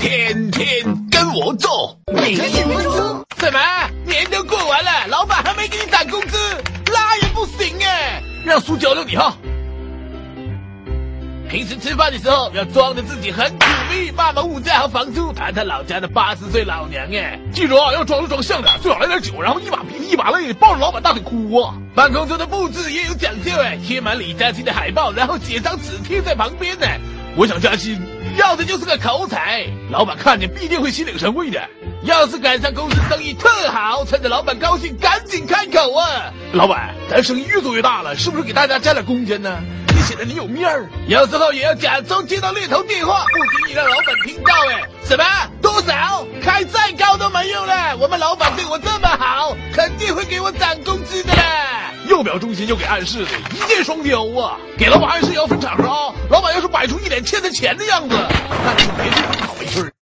天天跟我做，每天几分钟。什么？年都过完了，老板还没给你涨工资，那也不行哎！让苏教教你哈。平时吃饭的时候要装着自己很苦逼，骂骂物价和房租，谈谈老家的八十岁老娘哎！记住啊，要装着装像的，最好来点酒，然后一把鼻涕一把泪，抱着老板大腿哭啊！办公桌的布置也有讲究哎，贴满李嘉欣的海报，然后写张纸贴在旁边呢。我想加薪，要的就是个口才，老板看见必定会心领神会的。要是赶上公司生意特好，趁着老板高兴，赶紧开口啊！老板，咱生意越做越大了，是不是给大家加点工钱呢？你显得你有面儿，有时候也要假装接到猎头电话，不仅仅让老板听到。哎，什么？多少？开再高都没用了。我们老板对我这么好，肯定会给我涨工资的。又表忠心又给暗示的，一箭双雕啊！给老板暗示也要分场合啊！老摆出一脸欠他钱的样子，那。